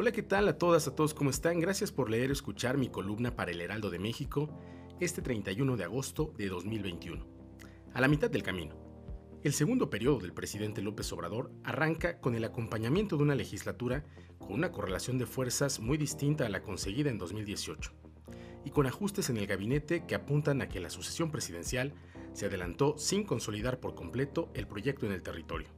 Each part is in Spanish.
Hola, ¿qué tal a todas, a todos? ¿Cómo están? Gracias por leer o escuchar mi columna para el Heraldo de México este 31 de agosto de 2021. A la mitad del camino. El segundo periodo del presidente López Obrador arranca con el acompañamiento de una legislatura con una correlación de fuerzas muy distinta a la conseguida en 2018 y con ajustes en el gabinete que apuntan a que la sucesión presidencial se adelantó sin consolidar por completo el proyecto en el territorio.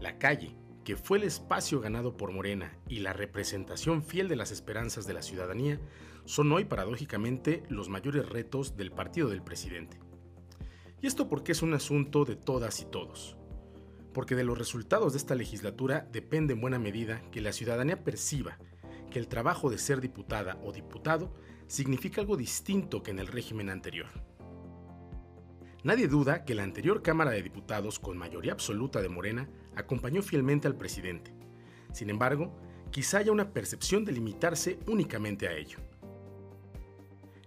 La calle, que fue el espacio ganado por Morena y la representación fiel de las esperanzas de la ciudadanía, son hoy paradójicamente los mayores retos del partido del presidente. Y esto porque es un asunto de todas y todos. Porque de los resultados de esta legislatura depende en buena medida que la ciudadanía perciba que el trabajo de ser diputada o diputado significa algo distinto que en el régimen anterior. Nadie duda que la anterior Cámara de Diputados, con mayoría absoluta de Morena, acompañó fielmente al presidente. Sin embargo, quizá haya una percepción de limitarse únicamente a ello.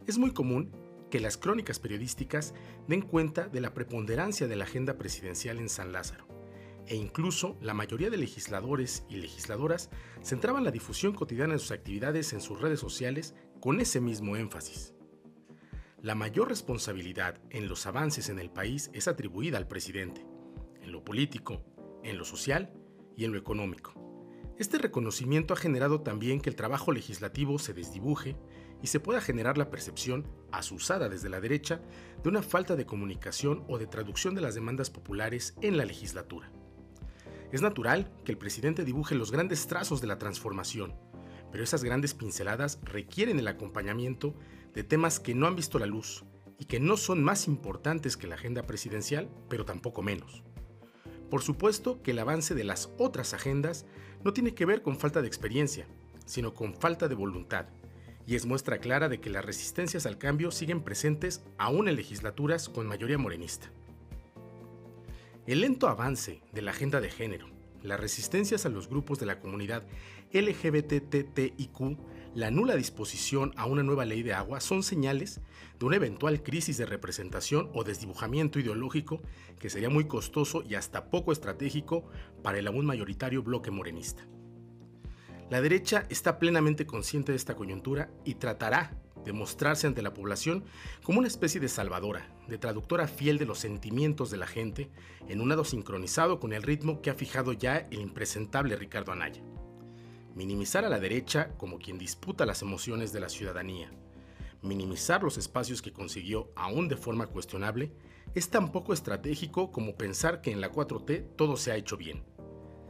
Es muy común que las crónicas periodísticas den cuenta de la preponderancia de la agenda presidencial en San Lázaro, e incluso la mayoría de legisladores y legisladoras centraban la difusión cotidiana de sus actividades en sus redes sociales con ese mismo énfasis. La mayor responsabilidad en los avances en el país es atribuida al presidente, en lo político, en lo social y en lo económico. Este reconocimiento ha generado también que el trabajo legislativo se desdibuje y se pueda generar la percepción, asusada desde la derecha, de una falta de comunicación o de traducción de las demandas populares en la legislatura. Es natural que el presidente dibuje los grandes trazos de la transformación, pero esas grandes pinceladas requieren el acompañamiento de temas que no han visto la luz y que no son más importantes que la agenda presidencial, pero tampoco menos. Por supuesto que el avance de las otras agendas no tiene que ver con falta de experiencia, sino con falta de voluntad, y es muestra clara de que las resistencias al cambio siguen presentes aún en legislaturas con mayoría morenista. El lento avance de la agenda de género, las resistencias a los grupos de la comunidad LGBTTIQ, la nula disposición a una nueva ley de agua son señales de una eventual crisis de representación o desdibujamiento ideológico que sería muy costoso y hasta poco estratégico para el aún mayoritario bloque morenista. La derecha está plenamente consciente de esta coyuntura y tratará de mostrarse ante la población como una especie de salvadora, de traductora fiel de los sentimientos de la gente, en un lado sincronizado con el ritmo que ha fijado ya el impresentable Ricardo Anaya. Minimizar a la derecha como quien disputa las emociones de la ciudadanía, minimizar los espacios que consiguió aún de forma cuestionable, es tan poco estratégico como pensar que en la 4T todo se ha hecho bien.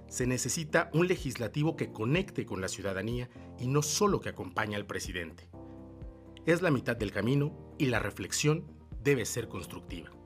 Se necesita un legislativo que conecte con la ciudadanía y no solo que acompañe al presidente es la mitad del camino y la reflexión debe ser constructiva.